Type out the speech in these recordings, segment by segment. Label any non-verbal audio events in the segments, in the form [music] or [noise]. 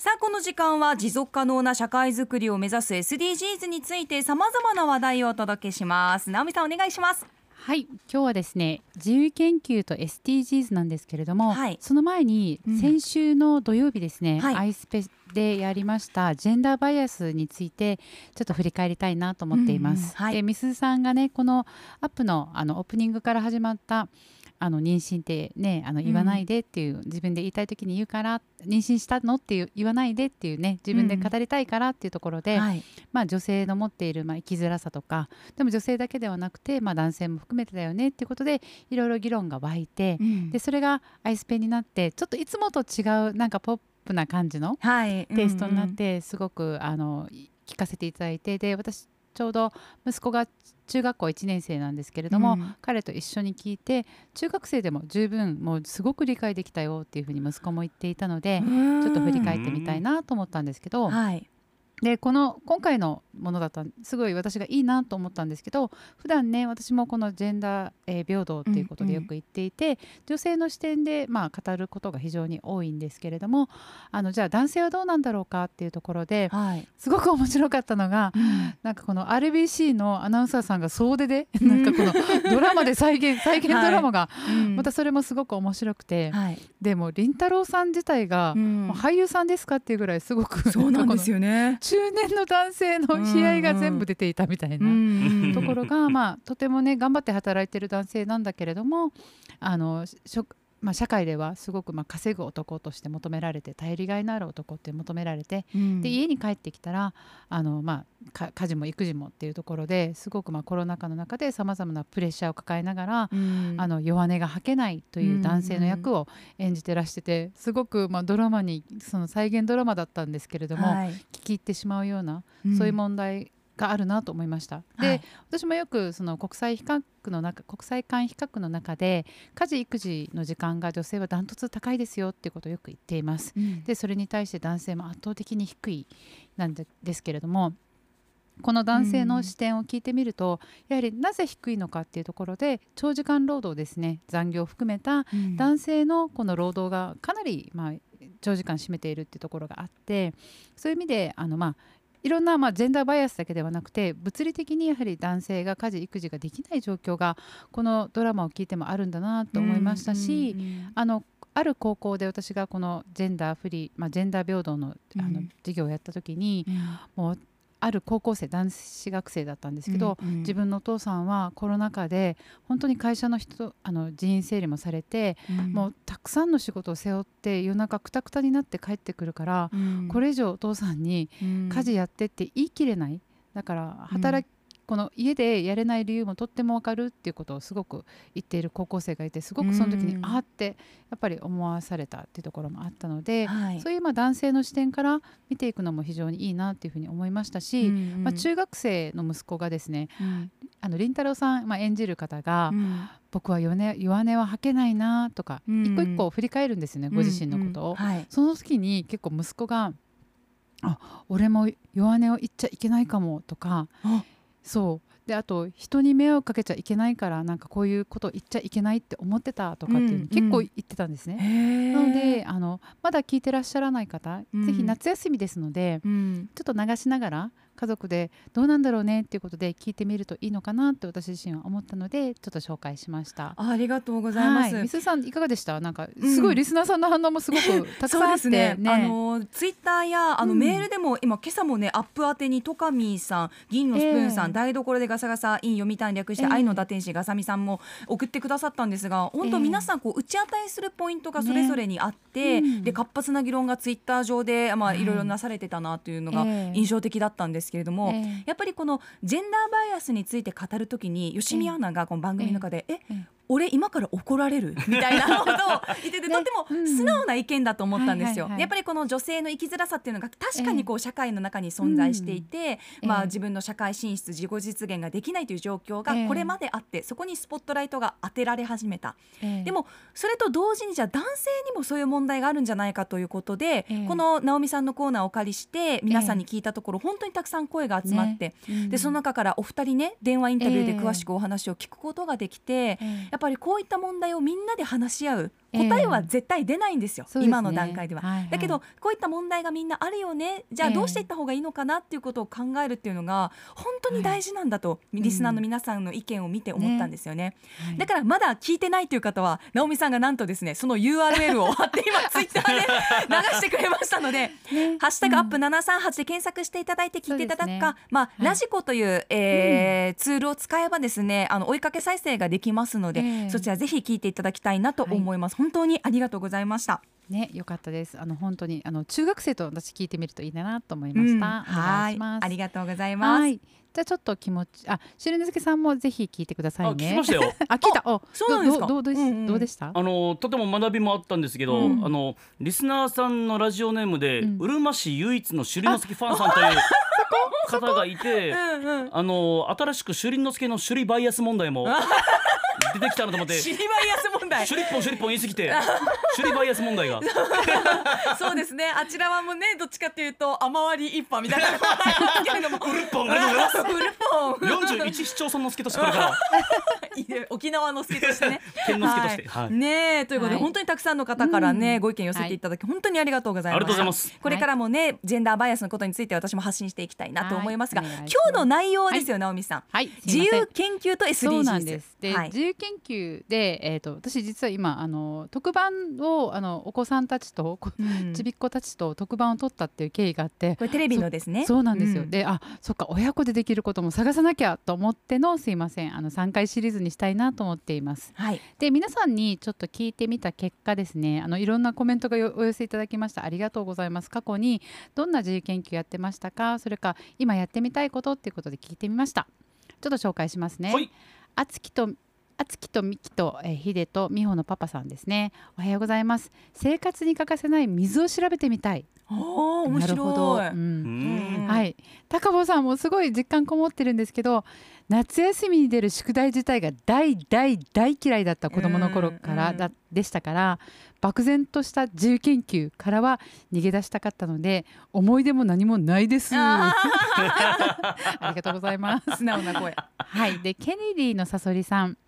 さあこの時間は持続可能な社会づくりを目指す SDGs についてさまざまな話題をお届けします。直美さんお願いします。はい今日はですね自由研究と SDGs なんですけれども、はい、その前に先週の土曜日ですね、うんはい、アイスペでやりましたジェンダーバイアスについてちょっと振り返りたいなと思っています。うんうんはい、でみすさんがねこのアップのあのオープニングから始まったあの妊娠ってねあの言わないでっていう、うん、自分で言いたい時に言うから妊娠したのっていう言わないでっていうね自分で語りたいからっていうところで、うんはい、まあ、女性の持っている、まあ、生きづらさとかでも女性だけではなくて、まあ、男性も含めてだよねっていうことでいろいろ議論が湧いて、うん、でそれがアイスペンになってちょっといつもと違うなんかポップな感じのテイストになって、すごくあの聞かせていただいてで私ちょうど息子が中学校1年生なんですけれども、うん、彼と一緒に聞いて中学生でも十分もうすごく理解できたよっていうふうに息子も言っていたのでちょっと振り返ってみたいなと思ったんですけど、はい、でこの今回のものだったすごい私がいいなと思ったんですけど普段ね私もこのジェンダー、えー、平等っていうことでよく言っていて、うんうん、女性の視点で、まあ、語ることが非常に多いんですけれどもあのじゃあ男性はどうなんだろうかっていうところで、はい、すごく面白かったのが、うん、なんかこの RBC のアナウンサーさんが総出で、うん、なんかこのドラマで再現再現ドラマが、またそれもすごく面白くて、はい、でも凛太郎さん自体が、俳優さんですかっていうぐらいすごくそうなんですよね中年の男性の悲哀が全部出ていたみたいな。ところが、まあ、とてもね頑張って働いてる男性なんだけれどもあのまあ、社会ではすごくまあ稼ぐ男として求められて頼りがいのある男って求められて、うん、で家に帰ってきたらあの、まあ、家事も育児もっていうところですごくまあコロナ禍の中でさまざまなプレッシャーを抱えながら、うん、あの弱音が吐けないという男性の役を演じてらしててすごくまあドラマにその再現ドラマだったんですけれども、はい、聞き入ってしまうような、そういう問題があるなと思いました。で、はい、私もよくその国際比較の中国際間比較の中で家事育児の時間が女性はダントツ高いですよっていうことをよく言っています。うん、でそれに対して男性も圧倒的に低いなんですけれども。この男性の視点を聞いてみると、やはりなぜ低いのかっていうところで長時間労働ですね残業を含めた男性のこの労働がかなり、まあ、長時間占めているっていうところがあってそういう意味であの、まあ、いろんな、まあ、ジェンダーバイアスだけではなくて物理的にやはり男性が家事育児ができない状況がこのドラマを聞いてもあるんだなと思いましたし、あのある高校で私がこのジェンダーフリー、まあ、ジェンダー平等のあの授業をやった時に、もうある高校生男子学生だったんですけど、うんうん、自分のお父さんはコロナ禍で本当に会社の人あの人員整理もされて、うん、もうたくさんの仕事を背負って夜中くたくたになって帰ってくるから、うん、これ以上お父さんに家事やってって言い切れない。だから働この家でやれない理由もとっても分かるっていうことをすごく言っている高校生がいてすごくその時にあってやっぱり思わされたっていうところもあったので、はい、そういうまあ男性の視点から見ていくのも非常にいいなっていうふうに思いましたし、まあ、中学生の息子がですね、うん、あの凛太郎さん、まあ、演じる方が、うん、僕は弱音は吐けないなとか、うん、一個一個振り返るんですよね、ご自身のことを。はい、その時に結構息子があ俺も弱音を言っちゃいけないかもとかそう。であと人に迷惑かけちゃいけないからなんかこういうこと言っちゃいけないって思ってたとかっていうの結構言ってたんですね。なのであのまだ聞いてらっしゃらない方、うん、ぜひ夏休みですので、うん、ちょっと流しながら家族でどうなんだろうねっていうことで聞いてみるといいのかなって私自身は思ったのでちょっと紹介しました。ありがとうございます、はい、さんいかがでした？なんかすごいリスナーさんの反応もすごく [laughs] たくさんあって、ね。ね、あのツイッターやあの、メールでも今今朝もねアップ宛てにトカミーさん銀のスプーンさん、えー、台所でガサガサイン読みたい略して、えー、愛の打天使ガサミさんも送ってくださったんですが本当皆さんこう打ち当たりするポイントがそれぞれにあって、ね、で活発な議論がツイッター上でまあい。ろいろなされてたなというのが印象的だったんですけれども、えーやっぱりこのジェンダーバイアスについて語るときに吉見アナがこの番組の中で、ええ俺今から怒られる？[laughs] みたいなことを言ってて、とっても素直な意見だと思ったんですよ。やっぱりこの女性の生きづらさっていうのが確かにこう社会の中に存在していて、まあ自分の社会進出自己実現ができないという状況がこれまであって、そこにスポットライトが当てられ始めた。でもそれと同時にじゃあ男性にもそういう問題があるんじゃないかということで、この直美さんのコーナーをお借りして皆さんに聞いたところ、本当にたくさん声が集まって、でその中からお二人ね電話インタビューで詳しくお話を聞くことができて、やっぱぱりこういった問題をみんなで話し合う。答えは絶対出ないんですよ、そうですね。今の段階では。はいはい。だけどこういった問題がみんなあるよね。じゃあええ。どうしていった方がいいのかなっていうことを考えるっていうのが本当に大事なんだと、リスナーの皆さんの意見を見て思ったんですよね。はい。だからまだ聞いてないという方は直美さんがなんとですねその URL を貼 [laughs] って今ツイッターで [laughs] 流してくれましたのでね。ハッシュタグアップ738で検索していただいて聞いていただくか、まあ、はい。ラジコという、えーツールを使えばですねあの追いかけ再生ができますので、ええ。そちらぜひ聞いていただきたいなと思います、本当にありがとうございましたね、よかったです。あの本当にあの中学生と私聞いてみるといいなと思いました。うんはいいします。ありがとうございます、はい。じゃあちょっと気持ち、あ、しるねずけさんもぜひ聞いてくださあいね。聞きましたよ [laughs] あ、聞いた。お、そうなんですか？どどどうでしうんうんどうでした？あのとても学びもあったんですけど、うんあのリスナーさんのラジオネームで、うんうるま市唯一の首里之助ファンさんという方がいてうんうんあの新しく首里之助の首里バイアス問題も出てきたなと思って [laughs] 知りバイアス問題首里っぽん首里っぽん言い過ぎて [laughs] 首里バイアス問題が。[laughs] そうですね。あちらはもうねどっちかというと雨割り一派みたいな。のがありますけれどもうるっぽん。ありがとうございますウルポン41市町村の助としてこれから。[laughs] いいね沖縄の助としてね。[laughs] 県の助としてはい。ねえということで、はい。本当にたくさんの方からね、うん。ご意見寄せていただき、本当にありがとうございますありがとうございます。これからもね、ジェンダーバイアスのことについて私も発信していきたいなと思いますが、今日の内容ですよ、直美さん。はい。す自由研究と SDGs そうなんです。で、はい。自由研究で、えっ、と私実は今あの特番をあのお子さんたちとこうん。ちびっ子たちと特番を取ったっていう経緯があって。これテレビのですね。そうなんですよ、うん。であそっか親子でできることも探さなきゃと思ってのすいません。あの3回シリーズにしたいなと思っています。はい。で皆さんにちょっと聞いてみた結果ですね。あのいろんなコメントがよお寄せいただきました。ありがとうございます。過去にどんな自由研究やってましたか？それか今やってみたいことっていうことで聞いてみました。ちょっと紹介しますね、はい。あつきとあつきとみきと、えー、ひでとみほのパパさんですね。おはようございます。生活に欠かせない水を調べてみたい。おー面なるほど、白い、ううん。んはい。高坊さんもすごい実感こもってるんですけど夏休みに出る宿題自体が大大大嫌いだった子供の頃からうん。だでしたから漠然とした自由研究からは逃げ出したかったので思い出も何もないです。あ [laughs] ありがとうございます。ー [laughs] 素直な声。はい、でケネディのさそりさん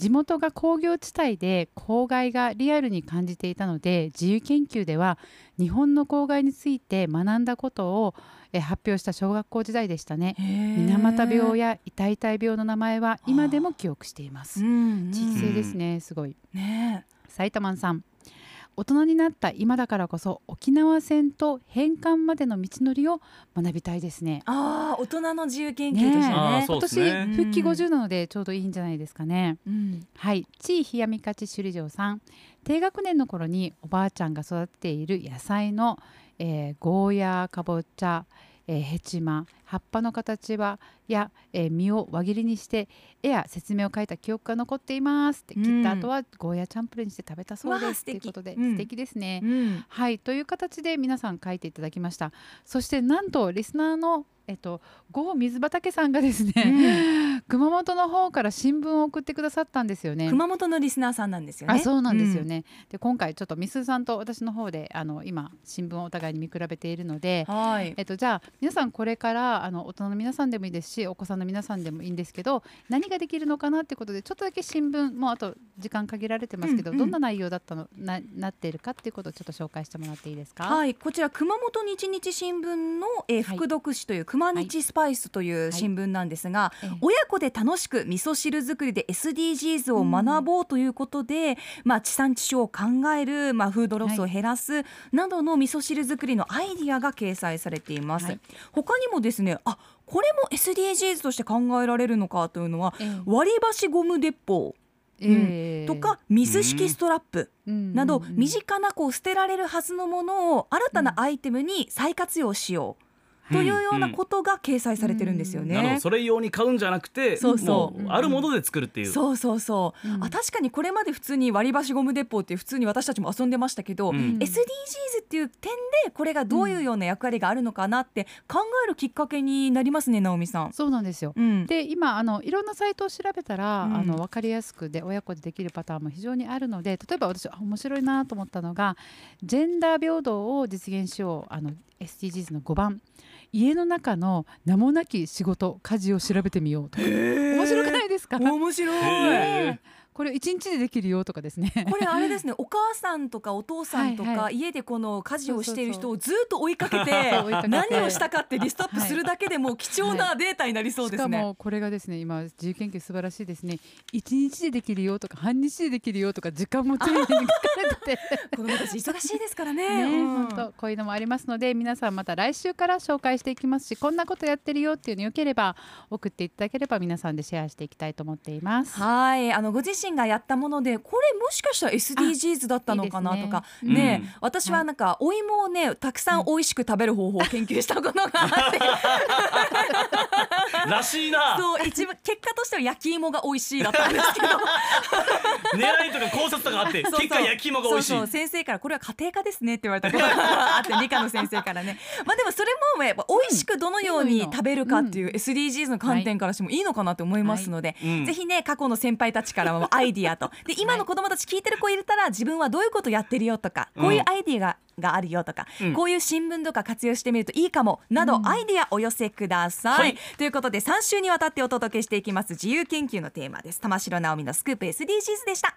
地元が工業地帯で公害がリアルに感じていたので自由研究では日本の公害について学んだことをえ発表した小学校時代でしたね。水俣病や痛々病の名前は今でも記憶しています。うん地域性ですねすごい。ね埼玉さん大人になった今だからこそ沖縄戦と返還までの道のりを学びたいですね。ああ大人の自由研究としてねね今ですね。年復帰50なのでちょうどいいんじゃないですかね、うん。はい、地位冷やみ勝ち首里城さん。低学年の頃におばあちゃんが育てている野菜の、えーゴーヤーかぼちゃ、えーヘチマ葉っぱの形はや、えー実を輪切りにして絵や説明を書いた記憶が残っていますってうん。切った後はゴーヤーチャンプルーにして食べたそうです素敵ということで、うん。素敵ですね。うん。はいという形で皆さん書いていただきました。そしてなんとリスナーのえっと郷水畑さんがですね、[laughs] 熊本の方から新聞を送ってくださったんですよね。熊本のリスナーさんなんですよね。あそうなんですよね、で今回ちょっとみすずさんと私の方であの今新聞をお互いに見比べているので、はい。えっと、じゃあ皆さんこれからあの大人の皆さんでもいいですしお子さんの皆さんでもいいんですけど何ができるのかなってことでちょっとだけ新聞もうあと時間限られてますけど、うんうん。どんな内容だったのななっているかっていうことをちょっと紹介してもらっていいですか？はい、こちら熊本日日新聞の、えーはい。副読紙という熊日スパイスという新聞なんですが、ええ。親子で楽しく味噌汁作りで SDGs を学ぼうということで、まあ地産地消を考える、まあフードロスを減らすなどの味噌汁作りのアイディアが掲載されています。はい。他にもですね、あこれも SDGs として考えられるのかというのはええ。割り箸ゴム鉄砲ええ。とか水式ストラップ。うん。などうんうん。身近なこう捨てられるはずのものを新たなアイテムに再活用しようというようなことが掲載されてるんですよね。なるほど。それ用に買うんじゃなくてそうそう。もあるもので作るっていう。そうそうそう、うん。あ確かにこれまで普通に割り箸ゴム鉄砲って普通に私たちも遊んでましたけど、うん。SDGs っていう点でこれがどういうような役割があるのかなって考えるきっかけになりますね直美さん。そうなんですよ。うん、で今あのいろんなサイトを調べたら、うん。あの分かりやすくで親子でできるパターンも非常にあるので例えば私あ面白いなと思ったのがジェンダー平等を実現しようあの SDGs の5番家の中の名もなき仕事家事を調べてみようとか。面白くないですか？面白い。これ一日でできるよとかですね。これあれですね。お母さんとかお父さんとか、はいはい。家でこの家事をしている人をずっと追いかけて [laughs] 何をしたかってリストアップするだけでも貴重なデータになりそうですね。しかもこれがですね今自由研究素晴らしいですね。一日でできるよとか半日でできるよとか時間も丁寧に書かれてて。子供たち忙しいですからね。ね、うん。本当こういうのもありますので皆さんまた来週から紹介していきますしこんなことやってるよっていうのよければ送っていただければ皆さんでシェアしていきたいと思っています。はい。あのご自身がやったものでこれもしかしたら SDGs だったのかなとかいいですね。うん。私はなんかお芋をねたくさん美味しく食べる方法を研究したことがあって、[laughs] らしいな。そう一番結果としては焼き芋が美味しいだったんですけど。[laughs] 狙いとか考察とかあって結果焼き芋が美味しい。先生からこれは家庭科ですねって言われたことがあって理科の先生からね。まあでもそれもやっぱ美味しくどのように食べるかっていう SDGs の観点からしてもいいのかなと思いますので、うん。ぜひね過去の先輩たちからもアイディアと。[laughs] で今の子供たち聞いてる子いたら自分はどういうことやってるよとかこういうアイディアががあるよとか、うん。こういう新聞とか活用してみるといいかもなど、うん。アイディアお寄せください、はい。ということで3週にわたってお届けしていきます自由研究のテーマです。玉城直美のスクープ SDGs でした